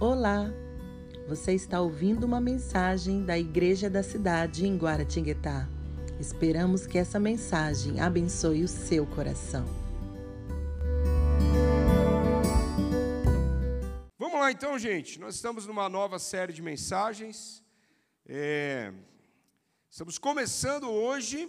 Olá! Você está ouvindo uma mensagem da Igreja da Cidade em Guaratinguetá. Esperamos que essa mensagem abençoe o seu coração. Vamos lá então, gente. Nós estamos numa nova série de mensagens. É... Estamos começando hoje.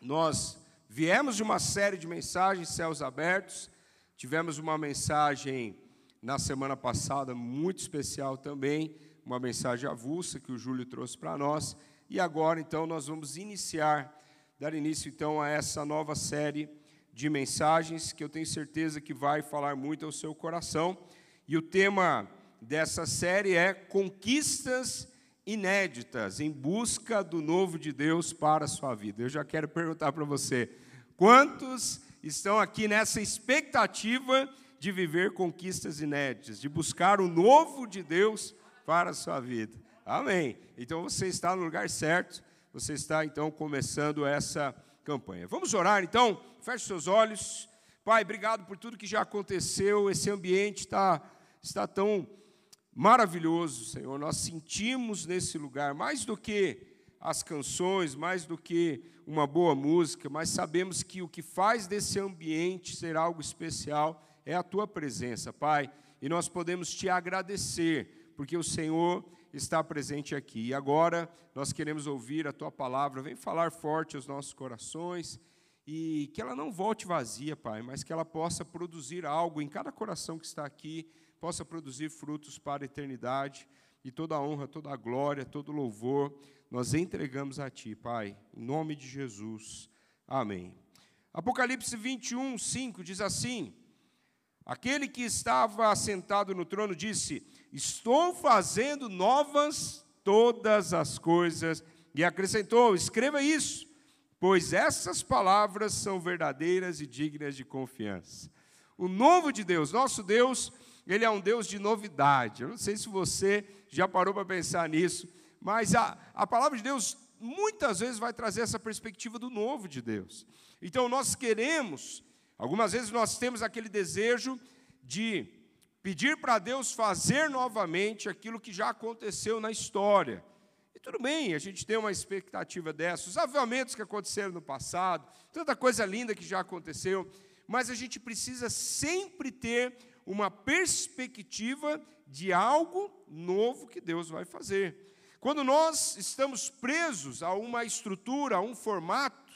Nós viemos de uma série de mensagens, céus abertos. Tivemos uma mensagem na semana passada muito especial também, uma mensagem avulsa que o Júlio trouxe para nós. E agora, então, nós vamos iniciar, dar início então a essa nova série de mensagens que eu tenho certeza que vai falar muito ao seu coração. E o tema dessa série é Conquistas inéditas em busca do novo de Deus para a sua vida. Eu já quero perguntar para você, quantos estão aqui nessa expectativa de viver conquistas inéditas, de buscar o novo de Deus para a sua vida. Amém. Então você está no lugar certo, você está então começando essa campanha. Vamos orar então? Feche seus olhos. Pai, obrigado por tudo que já aconteceu. Esse ambiente está, está tão maravilhoso, Senhor. Nós sentimos nesse lugar mais do que as canções, mais do que uma boa música, mas sabemos que o que faz desse ambiente ser algo especial é a tua presença, Pai. E nós podemos te agradecer, porque o Senhor está presente aqui. E agora nós queremos ouvir a tua palavra. Vem falar forte aos nossos corações e que ela não volte vazia, Pai, mas que ela possa produzir algo em cada coração que está aqui, possa produzir frutos para a eternidade. E toda a honra, toda a glória, todo o louvor nós entregamos a Ti, Pai, em nome de Jesus. Amém. Apocalipse 21, 5 diz assim: Aquele que estava assentado no trono disse: Estou fazendo novas todas as coisas. E acrescentou: Escreva isso, pois essas palavras são verdadeiras e dignas de confiança. O novo de Deus, nosso Deus, ele é um Deus de novidade. Eu não sei se você já parou para pensar nisso, mas a, a palavra de Deus muitas vezes vai trazer essa perspectiva do novo de Deus. Então nós queremos, algumas vezes nós temos aquele desejo de pedir para Deus fazer novamente aquilo que já aconteceu na história. E tudo bem, a gente tem uma expectativa dessa, os avivamentos que aconteceram no passado, tanta coisa linda que já aconteceu, mas a gente precisa sempre ter uma perspectiva de algo novo que Deus vai fazer. Quando nós estamos presos a uma estrutura, a um formato,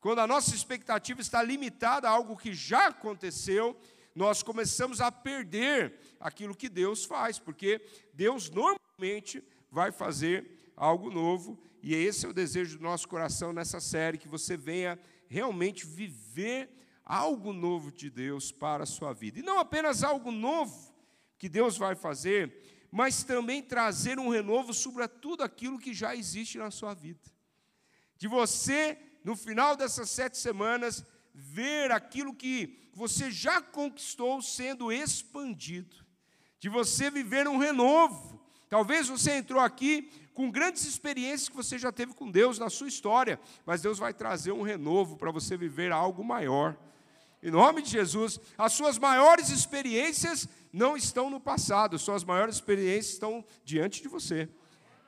quando a nossa expectativa está limitada a algo que já aconteceu, nós começamos a perder aquilo que Deus faz, porque Deus normalmente vai fazer algo novo, e esse é o desejo do nosso coração nessa série, que você venha realmente viver algo novo de Deus para a sua vida. E não apenas algo novo que Deus vai fazer, mas também trazer um renovo sobre tudo aquilo que já existe na sua vida. De você, no final dessas sete semanas, ver aquilo que você já conquistou sendo expandido. De você viver um renovo. Talvez você entrou aqui com grandes experiências que você já teve com Deus na sua história, mas Deus vai trazer um renovo para você viver algo maior. Em nome de Jesus, as suas maiores experiências não estão no passado, suas maiores experiências estão diante de você,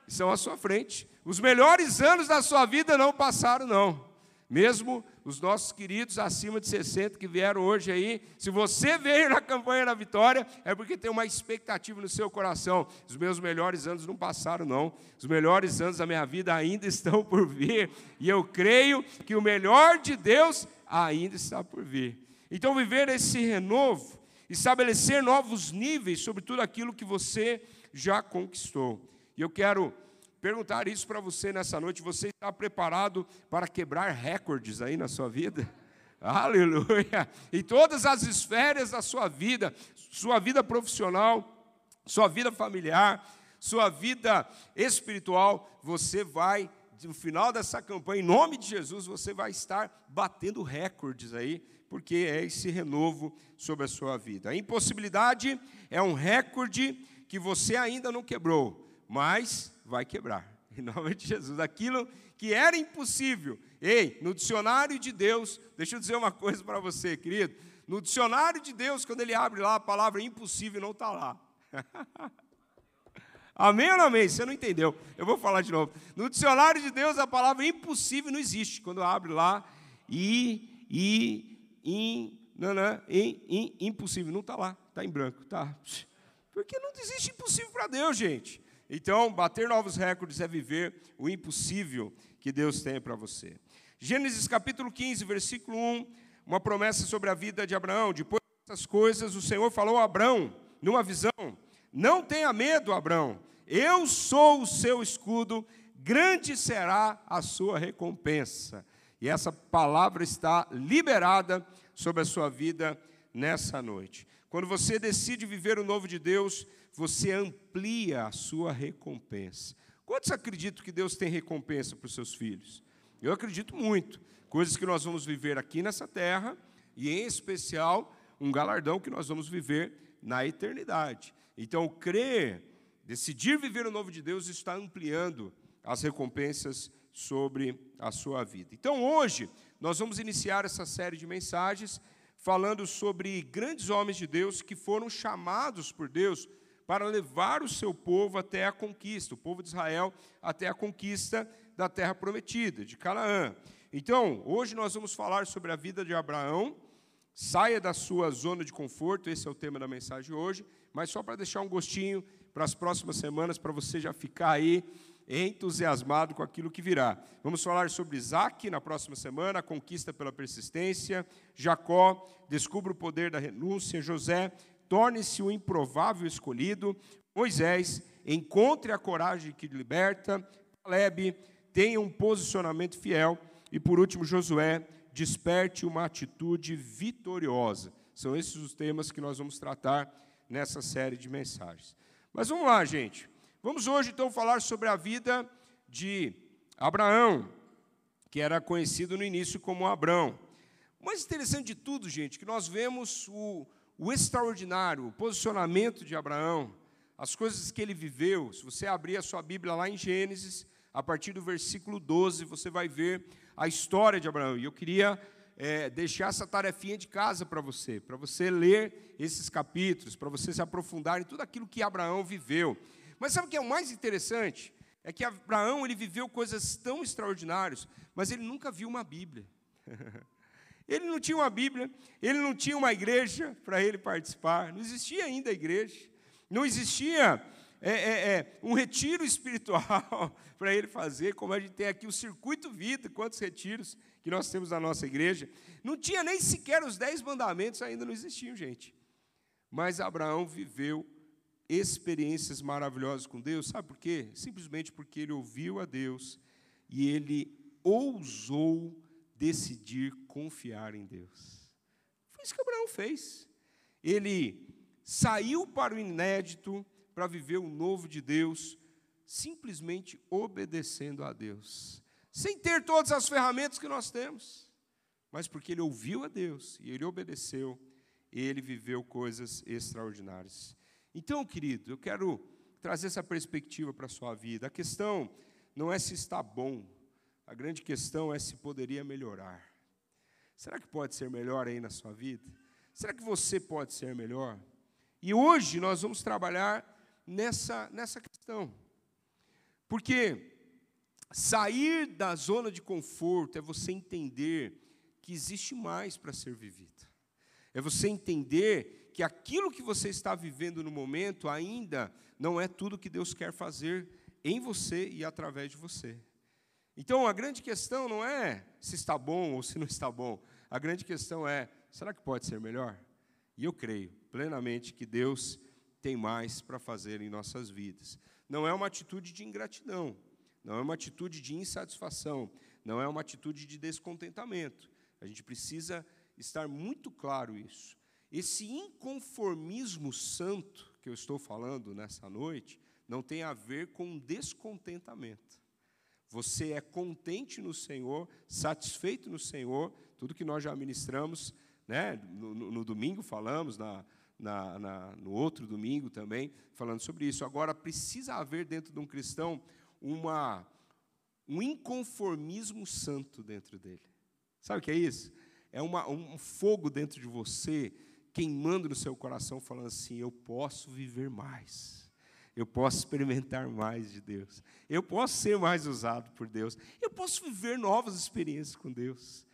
estão à sua frente. Os melhores anos da sua vida não passaram, não. Mesmo os nossos queridos acima de 60 que vieram hoje aí, se você veio na campanha da vitória, é porque tem uma expectativa no seu coração. Os meus melhores anos não passaram, não. Os melhores anos da minha vida ainda estão por vir. E eu creio que o melhor de Deus ainda está por vir. Então, viver esse renovo estabelecer novos níveis sobre tudo aquilo que você já conquistou. E eu quero perguntar isso para você nessa noite: você está preparado para quebrar recordes aí na sua vida? Aleluia! Em todas as esferas da sua vida, sua vida profissional, sua vida familiar, sua vida espiritual, você vai, no final dessa campanha, em nome de Jesus, você vai estar batendo recordes aí porque é esse renovo sobre a sua vida. A impossibilidade é um recorde que você ainda não quebrou, mas vai quebrar. Em nome de Jesus. Aquilo que era impossível. Ei, no dicionário de Deus, deixa eu dizer uma coisa para você, querido. No dicionário de Deus, quando ele abre lá a palavra impossível, não está lá. amém ou não amém? Você não entendeu. Eu vou falar de novo. No dicionário de Deus, a palavra impossível não existe. Quando abre lá, e, e, in, não, in, in, impossível. Não está lá, está em branco. Tá. Porque não existe impossível para Deus, gente. Então, bater novos recordes é viver o impossível que Deus tem para você. Gênesis capítulo 15, versículo 1, uma promessa sobre a vida de Abraão. Depois dessas coisas, o Senhor falou a Abraão, numa visão: Não tenha medo, Abraão, eu sou o seu escudo, grande será a sua recompensa. E essa palavra está liberada sobre a sua vida nessa noite. Quando você decide viver o novo de Deus, você amplia a sua recompensa. Quantos acreditam que Deus tem recompensa para os seus filhos? Eu acredito muito. Coisas que nós vamos viver aqui nessa terra, e em especial, um galardão que nós vamos viver na eternidade. Então, crer, decidir viver o novo de Deus, está ampliando as recompensas sobre a sua vida. Então, hoje, nós vamos iniciar essa série de mensagens falando sobre grandes homens de Deus que foram chamados por Deus para levar o seu povo até a conquista, o povo de Israel até a conquista da terra prometida, de Canaã. Então, hoje nós vamos falar sobre a vida de Abraão. Saia da sua zona de conforto, esse é o tema da mensagem hoje, mas só para deixar um gostinho para as próximas semanas, para você já ficar aí entusiasmado com aquilo que virá. Vamos falar sobre Isaac na próxima semana, a conquista pela persistência, Jacó, descubra o poder da renúncia, José, torne-se o improvável escolhido. Moisés, encontre a coragem que liberta. Caleb, tenha um posicionamento fiel. E por último, Josué, desperte uma atitude vitoriosa. São esses os temas que nós vamos tratar nessa série de mensagens. Mas vamos lá, gente. Vamos hoje então falar sobre a vida de Abraão, que era conhecido no início como Abrão. O mais interessante de tudo, gente, que nós vemos o, o extraordinário, o posicionamento de Abraão, as coisas que ele viveu. Se você abrir a sua Bíblia lá em Gênesis, a partir do versículo 12, você vai ver a história de Abraão. E eu queria é, deixar essa tarefinha de casa para você, para você ler esses capítulos, para você se aprofundar em tudo aquilo que Abraão viveu. Mas sabe o que é o mais interessante? É que Abraão ele viveu coisas tão extraordinárias, mas ele nunca viu uma Bíblia. Ele não tinha uma Bíblia, ele não tinha uma igreja para ele participar, não existia ainda a igreja, não existia é, é, é, um retiro espiritual para ele fazer, como a gente tem aqui o Circuito Vida, quantos retiros que nós temos na nossa igreja. Não tinha nem sequer os dez mandamentos, ainda não existiam, gente. Mas Abraão viveu experiências maravilhosas com Deus, sabe por quê? Simplesmente porque ele ouviu a Deus e ele ousou decidir confiar em Deus. Foi isso que Abraão fez. Ele saiu para o inédito para viver o novo de Deus, simplesmente obedecendo a Deus, sem ter todas as ferramentas que nós temos, mas porque ele ouviu a Deus e ele obedeceu, ele viveu coisas extraordinárias. Então, querido, eu quero trazer essa perspectiva para a sua vida. A questão não é se está bom, a grande questão é se poderia melhorar. Será que pode ser melhor aí na sua vida? Será que você pode ser melhor? E hoje nós vamos trabalhar nessa, nessa questão. Porque sair da zona de conforto é você entender que existe mais para ser vivido. É você entender que aquilo que você está vivendo no momento ainda não é tudo que Deus quer fazer em você e através de você. Então, a grande questão não é se está bom ou se não está bom. A grande questão é: será que pode ser melhor? E eu creio plenamente que Deus tem mais para fazer em nossas vidas. Não é uma atitude de ingratidão, não é uma atitude de insatisfação, não é uma atitude de descontentamento. A gente precisa estar muito claro isso. Esse inconformismo santo que eu estou falando nessa noite não tem a ver com descontentamento. Você é contente no Senhor, satisfeito no Senhor, tudo que nós já ministramos, né? no, no, no domingo falamos, na, na, na, no outro domingo também, falando sobre isso. Agora, precisa haver dentro de um cristão uma, um inconformismo santo dentro dele. Sabe o que é isso? É uma, um fogo dentro de você queimando no seu coração, falando assim: eu posso viver mais. Eu posso experimentar mais de Deus. Eu posso ser mais usado por Deus. Eu posso viver novas experiências com Deus.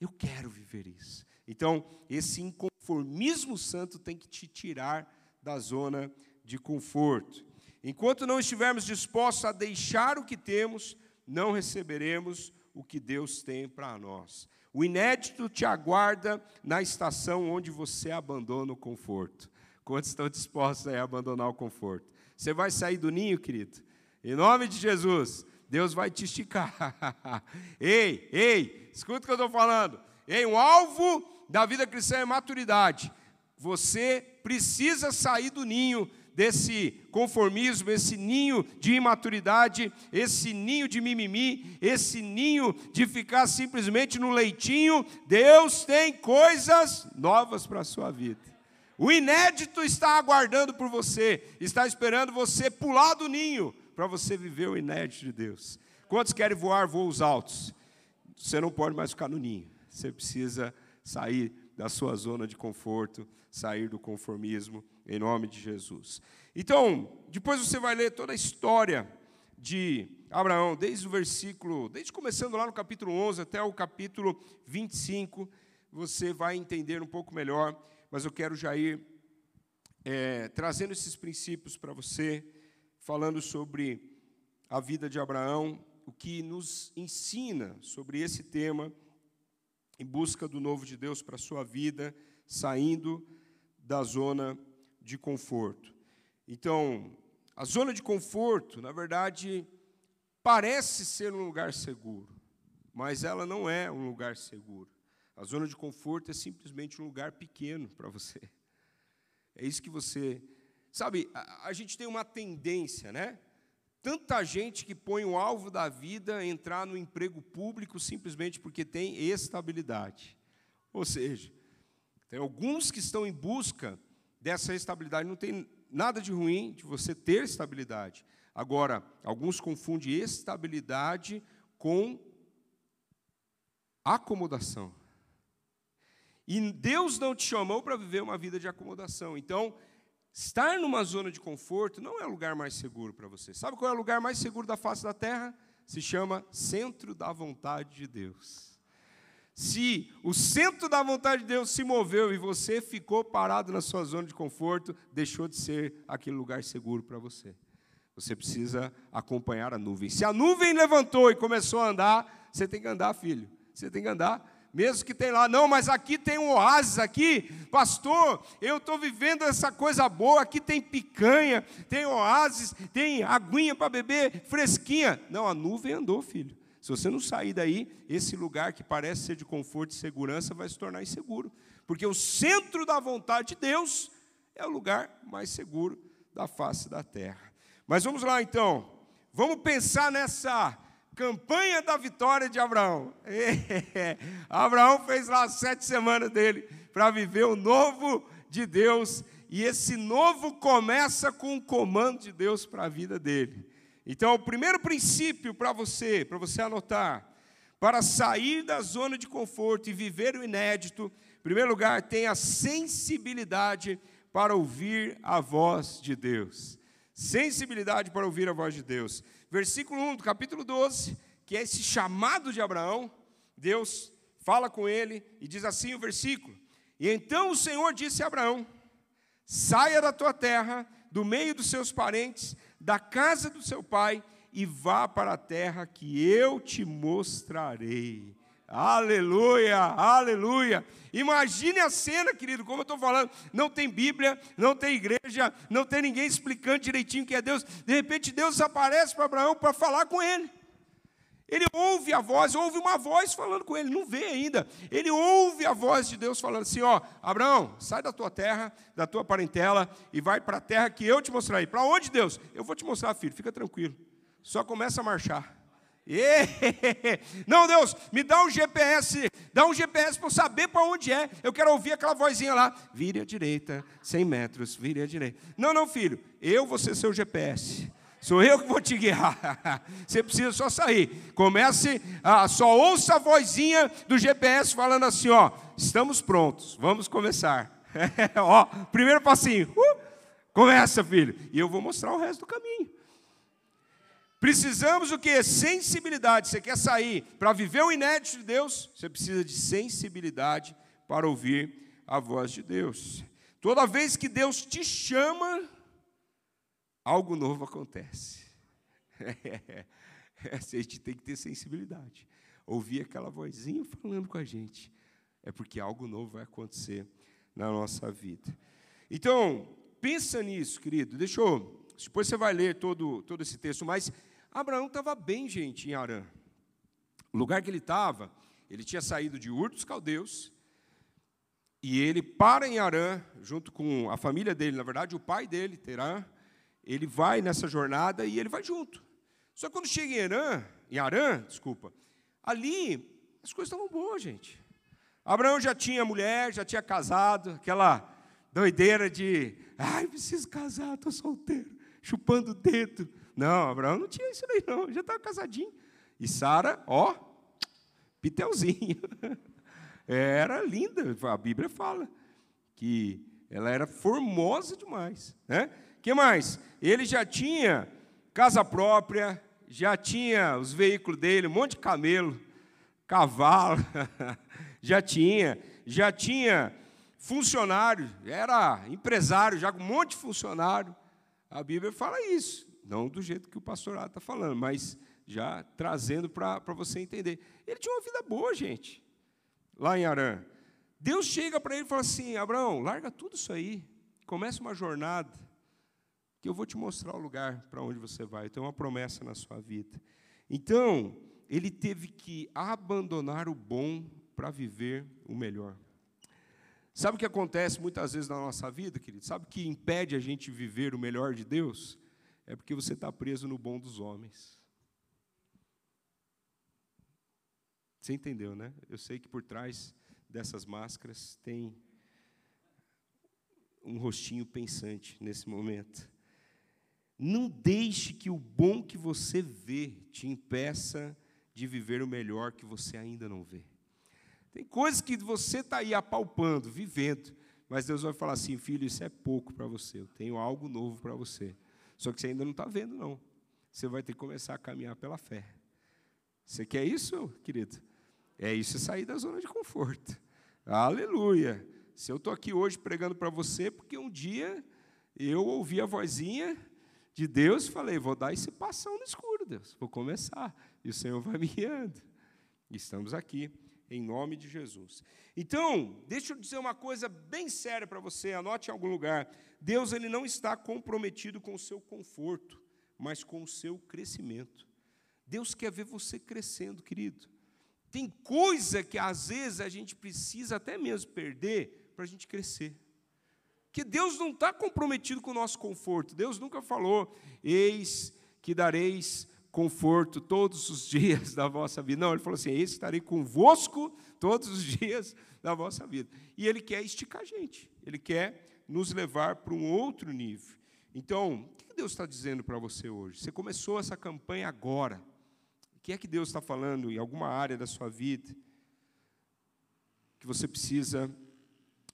Eu quero viver isso. Então, esse inconformismo santo tem que te tirar da zona de conforto. Enquanto não estivermos dispostos a deixar o que temos, não receberemos o que Deus tem para nós. O inédito te aguarda na estação onde você abandona o conforto. Quantos estão dispostos a abandonar o conforto? Você vai sair do ninho, querido? Em nome de Jesus, Deus vai te esticar. ei, ei, escuta o que eu estou falando. Ei, um alvo da vida cristã é maturidade. Você precisa sair do ninho desse conformismo, esse ninho de imaturidade, esse ninho de mimimi, esse ninho de ficar simplesmente no leitinho. Deus tem coisas novas para a sua vida. O inédito está aguardando por você, está esperando você pular do ninho para você viver o inédito de Deus. Quantos querem voar voos altos? Você não pode mais ficar no ninho. Você precisa sair da sua zona de conforto, sair do conformismo, em nome de Jesus. Então, depois você vai ler toda a história de Abraão, desde o versículo, desde começando lá no capítulo 11 até o capítulo 25, você vai entender um pouco melhor, mas eu quero já ir é, trazendo esses princípios para você, falando sobre a vida de Abraão, o que nos ensina sobre esse tema, em busca do novo de Deus para a sua vida, saindo da zona de conforto. Então, a zona de conforto, na verdade, parece ser um lugar seguro, mas ela não é um lugar seguro. A zona de conforto é simplesmente um lugar pequeno para você. É isso que você. Sabe, a, a, gente tem uma tendência, né? Tanta gente que põe o alvo da vida entrar no emprego público simplesmente porque tem estabilidade. Ou seja, tem alguns que estão em busca dessa estabilidade. Não tem nada de ruim de você ter estabilidade. Agora, alguns confundem estabilidade com acomodação. E Deus não te chamou para viver uma vida de acomodação. Então, estar numa zona de conforto não é o lugar mais seguro para você. Sabe qual é o lugar mais seguro da face da terra? Se chama centro da vontade de Deus. Se o centro da vontade de Deus se moveu e você ficou parado na sua zona de conforto, deixou de ser aquele lugar seguro para você. Você precisa acompanhar a nuvem. Se a nuvem levantou e começou a andar, você tem que andar, filho. Você tem que andar. Mesmo que tem lá, não, mas aqui tem um oásis aqui, pastor, eu estou vivendo essa coisa boa, aqui tem picanha, tem oásis, tem aguinha para beber, fresquinha. Não, a nuvem andou, filho. Se você não sair daí, esse lugar que parece ser de conforto e segurança vai se tornar inseguro. Porque o centro da vontade de Deus é o lugar mais seguro da face da terra. Mas vamos lá então. Vamos pensar nessa campanha da vitória de Abraão. Abraão fez lá sete semanas dele para viver o novo de Deus. E esse novo começa com o comando de Deus para a vida dele. Então, o primeiro princípio para você, para você anotar, para sair da zona de conforto e viver o inédito, em primeiro lugar, tenha sensibilidade para ouvir a voz de Deus. Sensibilidade para ouvir a voz de Deus. Versículo 1 do capítulo 12, que é esse chamado de Abraão, Deus fala com ele e diz assim o versículo: E então o Senhor disse a Abraão: Saia da tua terra, do meio dos seus parentes, da casa do seu pai e vá para a terra que eu te mostrarei. Aleluia, aleluia. Imagine a cena, querido, como eu estou falando. Não tem Bíblia, não tem igreja, não tem ninguém explicando direitinho que é Deus. De repente, Deus aparece para Abraão para falar com ele. Ele ouve a voz, ouve uma voz falando com ele, não vê ainda. Ele ouve a voz de Deus falando assim: Ó, Abraão, sai da tua terra, da tua parentela e vai para a terra que eu te mostrarei. Para onde, Deus? Eu vou te mostrar, filho, fica tranquilo. Só começa a marchar. Não, Deus, me dá um GPS, dá um GPS para eu saber para onde é. Eu quero ouvir aquela vozinha lá. Vire à direita, 100 metros, vire à direita. Não, não, filho, eu vou ser seu GPS. Sou eu que vou te guiar. Você precisa só sair. Comece, a, só ouça a vozinha do GPS falando assim: ó, estamos prontos, vamos começar. Ó, primeiro passinho. Uh, começa, filho. E eu vou mostrar o resto do caminho. Precisamos o que? Sensibilidade. Você quer sair para viver o inédito de Deus? Você precisa de sensibilidade para ouvir a voz de Deus. Toda vez que Deus te chama, algo novo acontece. É, a gente tem que ter sensibilidade. Ouvir aquela vozinha falando com a gente. É porque algo novo vai acontecer na nossa vida. Então, pensa nisso, querido. Deixa eu. Depois você vai ler todo, todo esse texto, mas Abraão estava bem, gente, em Arã. O lugar que ele estava, ele tinha saído de Ur dos Caldeus, e ele para em Arã, junto com a família dele, na verdade, o pai dele, Terã, ele vai nessa jornada e ele vai junto. Só que quando chega em Arã, em Arã, desculpa, ali as coisas estavam boas, gente. Abraão já tinha mulher, já tinha casado, aquela doideira de, ai, preciso casar, estou solteiro, chupando o dedo. Não, Abraão não tinha isso aí, não, já estava casadinho. E Sara, ó, pitelzinho. Era linda, a Bíblia fala que ela era formosa demais. Né? que mais? Ele já tinha casa própria, já tinha os veículos dele, um monte de camelo, cavalo, já tinha, já tinha funcionário, era empresário, já com um monte de funcionário. A Bíblia fala isso, não do jeito que o pastorado está falando, mas já trazendo para você entender. Ele tinha uma vida boa, gente, lá em Arã. Deus chega para ele e fala assim: Abraão, larga tudo isso aí, começa uma jornada que eu vou te mostrar o lugar para onde você vai. Tenho uma promessa na sua vida. Então, ele teve que abandonar o bom para viver o melhor. Sabe o que acontece muitas vezes na nossa vida, querido? Sabe o que impede a gente viver o melhor de Deus? É porque você está preso no bom dos homens. Você entendeu, né? Eu sei que por trás dessas máscaras tem um rostinho pensante nesse momento. Não deixe que o bom que você vê te impeça de viver o melhor que você ainda não vê. Tem coisas que você está aí apalpando, vivendo, mas Deus vai falar assim: filho, isso é pouco para você, eu tenho algo novo para você. Só que você ainda não está vendo, não. Você vai ter que começar a caminhar pela fé. Você quer isso, querido? É isso, é sair da zona de conforto. Aleluia. Se eu estou aqui hoje pregando para você, porque um dia eu ouvi a vozinha de Deus, falei, vou dar esse passão no escuro, Deus, vou começar, e o Senhor vai me guiando. Estamos aqui, em nome de Jesus. Então, deixa eu dizer uma coisa bem séria para você, anote em algum lugar. Deus ele não está comprometido com o seu conforto, mas com o seu crescimento. Deus quer ver você crescendo, querido. Tem coisa que às vezes a gente precisa até mesmo perder para a gente crescer. Que Deus não está comprometido com o nosso conforto. Deus nunca falou, eis que dareis conforto todos os dias da vossa vida. Não, ele falou assim: que estarei convosco todos os dias da vossa vida. E ele quer esticar a gente, ele quer nos levar para um outro nível. Então, o que Deus está dizendo para você hoje? Você começou essa campanha agora. O que é que Deus está falando em alguma área da sua vida que você precisa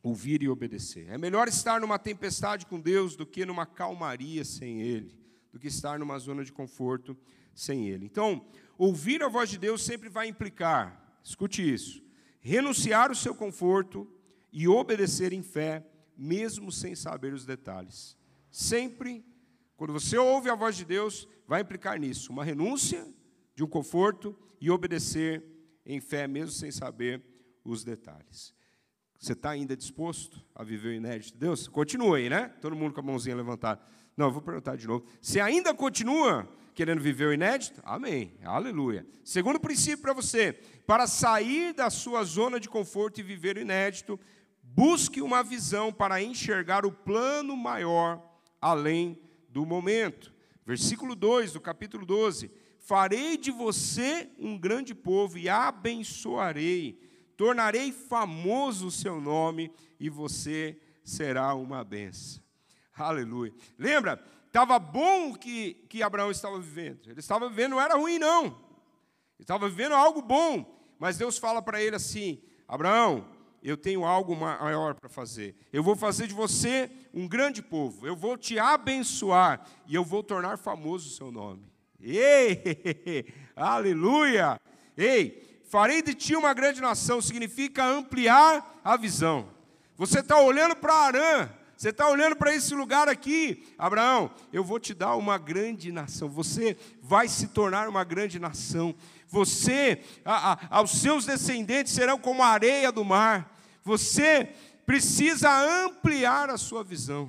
ouvir e obedecer. É melhor estar numa tempestade com Deus do que numa calmaria sem Ele, do que estar numa zona de conforto sem Ele. Então, ouvir a voz de Deus sempre vai implicar, escute isso, renunciar o seu conforto e obedecer em fé, mesmo sem saber os detalhes. Sempre, quando você ouve a voz de Deus, vai implicar nisso, uma renúncia de um conforto e obedecer em fé, mesmo sem saber os detalhes. Você está ainda disposto a viver o inédito de Deus? Continua aí, né? Todo mundo com a mãozinha levantada. Não, eu vou perguntar de novo. Você ainda continua querendo viver o inédito? Amém. Aleluia. Segundo princípio para você: para sair da sua zona de conforto e viver o inédito, busque uma visão para enxergar o plano maior além do momento. Versículo 2 do capítulo 12: Farei de você um grande povo e abençoarei tornarei famoso o seu nome e você será uma benção. Aleluia. Lembra? Estava bom o que, que Abraão estava vivendo. Ele estava vivendo, não era ruim, não. Ele estava vivendo algo bom. Mas Deus fala para ele assim: Abraão, eu tenho algo maior para fazer. Eu vou fazer de você um grande povo. Eu vou te abençoar e eu vou tornar famoso o seu nome. Ei, aleluia! Ei, farei de ti uma grande nação significa ampliar a visão. Você está olhando para Arã, você está olhando para esse lugar aqui, Abraão, eu vou te dar uma grande nação. Você vai se tornar uma grande nação. Você, a, a, aos seus descendentes serão como a areia do mar. Você precisa ampliar a sua visão.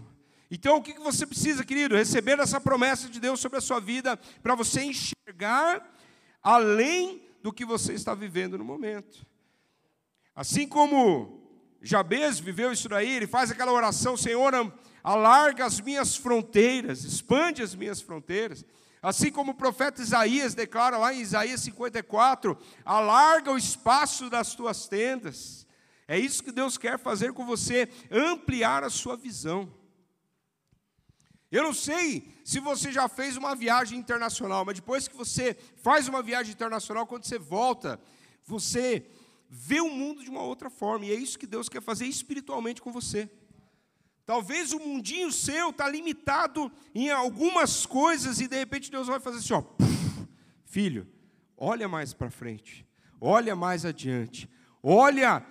Então, o que você precisa, querido? Receber essa promessa de Deus sobre a sua vida, para você enxergar além do que você está vivendo no momento. Assim como Jabez viveu isso daí, ele faz aquela oração: Senhor, alarga as minhas fronteiras, expande as minhas fronteiras. Assim como o profeta Isaías declara lá em Isaías 54: alarga o espaço das tuas tendas. É isso que Deus quer fazer com você, ampliar a sua visão. Eu não sei se você já fez uma viagem internacional, mas depois que você faz uma viagem internacional, quando você volta, você vê o mundo de uma outra forma, e é isso que Deus quer fazer espiritualmente com você. Talvez o mundinho seu está limitado em algumas coisas e de repente Deus vai fazer assim, ó, filho, olha mais para frente, olha mais adiante, olha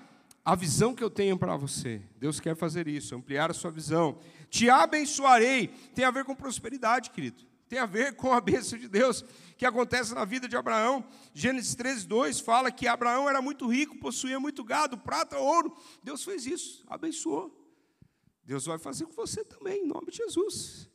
a visão que eu tenho para você. Deus quer fazer isso, ampliar a sua visão. Te abençoarei. Tem a ver com prosperidade, querido. Tem a ver com a bênção de Deus que acontece na vida de Abraão. Gênesis 13, 2 fala que Abraão era muito rico, possuía muito gado, prata, ouro. Deus fez isso, abençoou. Deus vai fazer com você também, em nome de Jesus.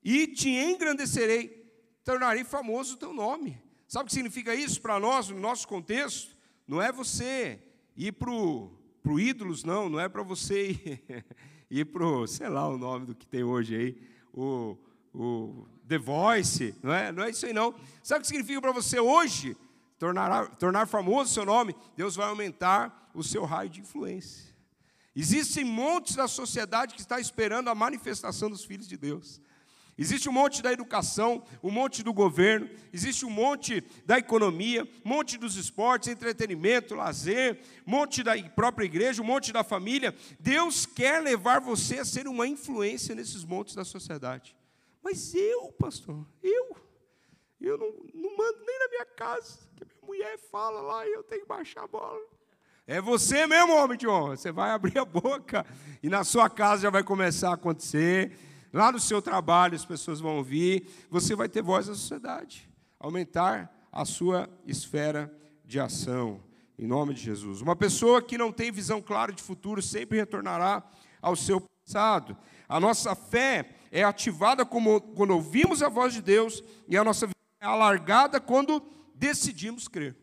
E te engrandecerei, tornarei famoso o teu nome. Sabe o que significa isso para nós, no nosso contexto? Não é você ir para o ídolos, não, não é para você ir, ir para sei lá o nome do que tem hoje aí, o, o The Voice, não é? Não é isso aí não. Sabe o que significa para você hoje? Tornar, tornar famoso o seu nome, Deus vai aumentar o seu raio de influência. Existem montes da sociedade que está esperando a manifestação dos filhos de Deus. Existe um monte da educação, um monte do governo, existe um monte da economia, um monte dos esportes, entretenimento, lazer, um monte da própria igreja, um monte da família. Deus quer levar você a ser uma influência nesses montes da sociedade. Mas eu, pastor, eu, eu não, não mando nem na minha casa, que a minha mulher fala lá e eu tenho que baixar a bola. É você mesmo, homem de honra. Você vai abrir a boca e na sua casa já vai começar a acontecer. Lá no seu trabalho as pessoas vão ouvir. Você vai ter voz na sociedade. Aumentar a sua esfera de ação. Em nome de Jesus. Uma pessoa que não tem visão clara de futuro sempre retornará ao seu passado. A nossa fé é ativada como, quando ouvimos a voz de Deus e a nossa visão é alargada quando decidimos crer.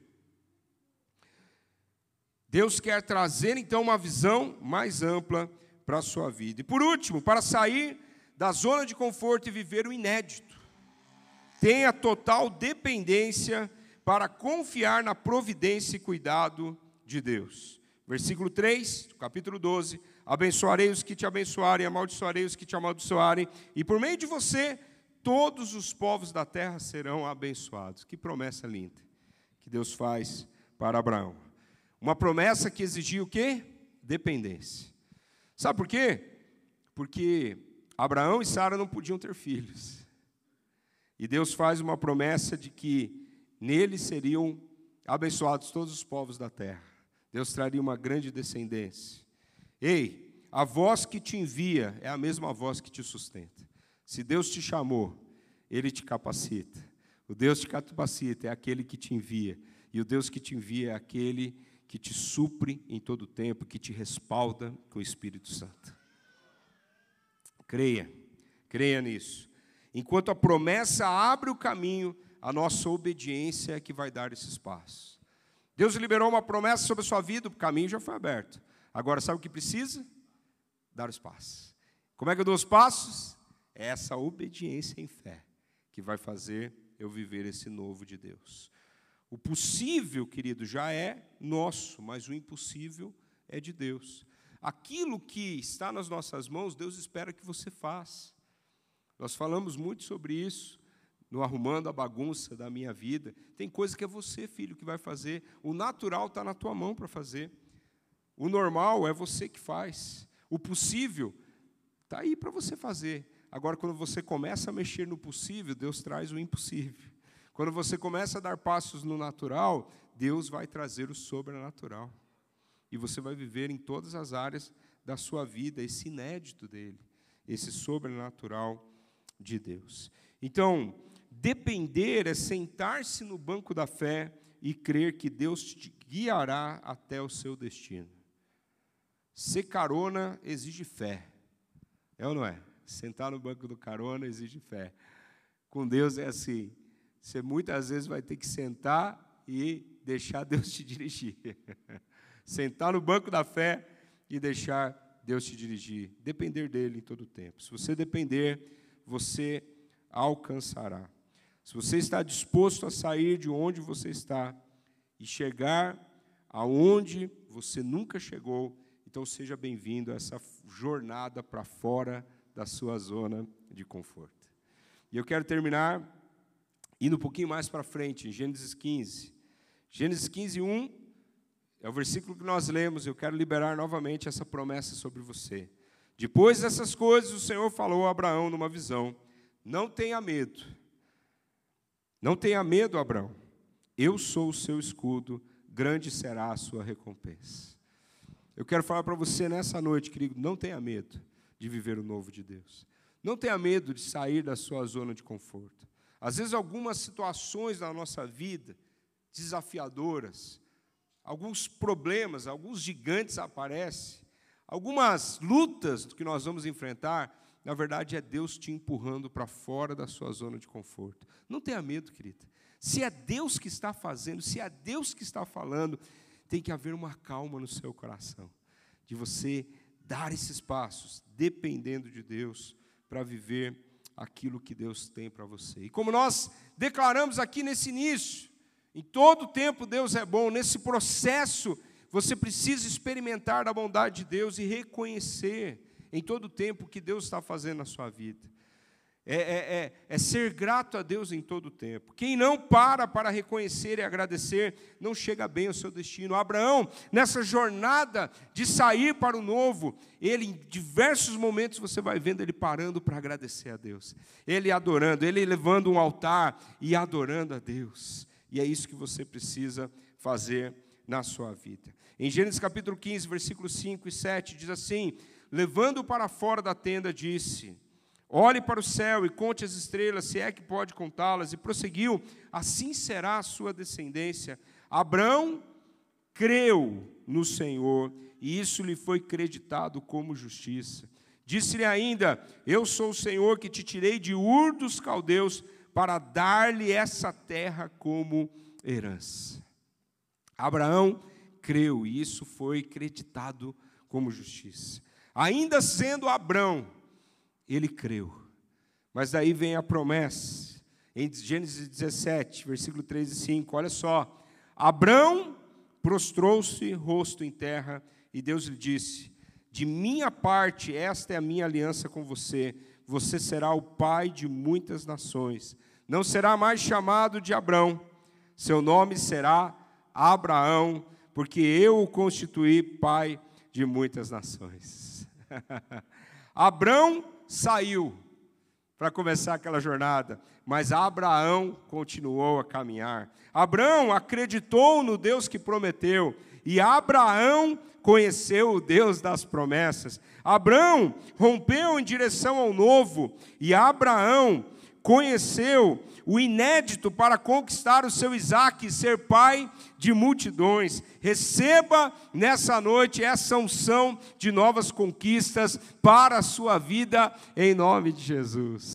Deus quer trazer então uma visão mais ampla para a sua vida. E por último, para sair da zona de conforto e viver o inédito, tenha total dependência para confiar na providência e cuidado de Deus. Versículo 3, capítulo 12: Abençoarei os que te abençoarem, amaldiçoarei os que te amaldiçoarem, e por meio de você todos os povos da terra serão abençoados. Que promessa linda que Deus faz para Abraão. Uma promessa que exigia o quê? Dependência. Sabe por quê? Porque Abraão e Sara não podiam ter filhos. E Deus faz uma promessa de que nele seriam abençoados todos os povos da terra. Deus traria uma grande descendência. Ei, a voz que te envia é a mesma voz que te sustenta. Se Deus te chamou, Ele te capacita. O Deus que te capacita é aquele que te envia. E o Deus que te envia é aquele que te supre em todo o tempo, que te respalda com o Espírito Santo. Creia, creia nisso. Enquanto a promessa abre o caminho, a nossa obediência é que vai dar esses passos. Deus liberou uma promessa sobre a sua vida, o caminho já foi aberto. Agora, sabe o que precisa? Dar os passos. Como é que eu dou os passos? É essa obediência em fé que vai fazer eu viver esse novo de Deus. O possível, querido, já é nosso, mas o impossível é de Deus. Aquilo que está nas nossas mãos, Deus espera que você faça. Nós falamos muito sobre isso no arrumando a bagunça da minha vida. Tem coisa que é você, filho, que vai fazer. O natural está na tua mão para fazer. O normal é você que faz. O possível está aí para você fazer. Agora, quando você começa a mexer no possível, Deus traz o impossível. Quando você começa a dar passos no natural, Deus vai trazer o sobrenatural. E você vai viver em todas as áreas da sua vida esse inédito dele, esse sobrenatural de Deus. Então, depender é sentar-se no banco da fé e crer que Deus te guiará até o seu destino. Ser carona exige fé. É ou não é? Sentar no banco do carona exige fé. Com Deus é assim. Você muitas vezes vai ter que sentar e deixar Deus te dirigir. Sentar no banco da fé e deixar Deus te dirigir. Depender dele em todo o tempo. Se você depender, você alcançará. Se você está disposto a sair de onde você está e chegar aonde você nunca chegou, então seja bem-vindo a essa jornada para fora da sua zona de conforto. E eu quero terminar indo um pouquinho mais para frente, em Gênesis 15. Gênesis 15, 1 é o versículo que nós lemos. Eu quero liberar novamente essa promessa sobre você. Depois dessas coisas, o Senhor falou a Abraão numa visão: Não tenha medo. Não tenha medo, Abraão. Eu sou o seu escudo, grande será a sua recompensa. Eu quero falar para você nessa noite, querido, não tenha medo de viver o novo de Deus. Não tenha medo de sair da sua zona de conforto. Às vezes, algumas situações na nossa vida desafiadoras, alguns problemas, alguns gigantes aparecem, algumas lutas que nós vamos enfrentar, na verdade é Deus te empurrando para fora da sua zona de conforto. Não tenha medo, querida. Se é Deus que está fazendo, se é Deus que está falando, tem que haver uma calma no seu coração, de você dar esses passos, dependendo de Deus, para viver aquilo que Deus tem para você. E como nós declaramos aqui nesse início, em todo tempo Deus é bom, nesse processo você precisa experimentar a bondade de Deus e reconhecer em todo tempo o que Deus está fazendo na sua vida. É, é, é, é, ser grato a Deus em todo tempo. Quem não para para reconhecer e agradecer, não chega bem ao seu destino. Abraão, nessa jornada de sair para o novo, ele, em diversos momentos, você vai vendo ele parando para agradecer a Deus. Ele adorando, ele levando um altar e adorando a Deus. E é isso que você precisa fazer na sua vida. Em Gênesis capítulo 15, versículos 5 e 7, diz assim: Levando para fora da tenda, disse: Olhe para o céu e conte as estrelas, se é que pode contá-las. E prosseguiu: Assim será a sua descendência. Abrão creu no Senhor, e isso lhe foi creditado como justiça. Disse-lhe ainda: Eu sou o Senhor que te tirei de Ur dos caldeus para dar-lhe essa terra como herança. Abraão creu e isso foi creditado como justiça. Ainda sendo Abraão, ele creu. Mas daí vem a promessa, em Gênesis 17, versículo 3 e 5, olha só. Abraão prostrou-se rosto em terra e Deus lhe disse: De minha parte, esta é a minha aliança com você você será o pai de muitas nações. Não será mais chamado de Abrão, seu nome será Abraão, porque eu o constituí pai de muitas nações. Abrão saiu para começar aquela jornada, mas Abraão continuou a caminhar. Abraão acreditou no Deus que prometeu, e Abraão conheceu o Deus das promessas. Abraão rompeu em direção ao novo e Abraão conheceu o inédito para conquistar o seu Isaac e ser pai de multidões. Receba nessa noite essa unção de novas conquistas para a sua vida, em nome de Jesus.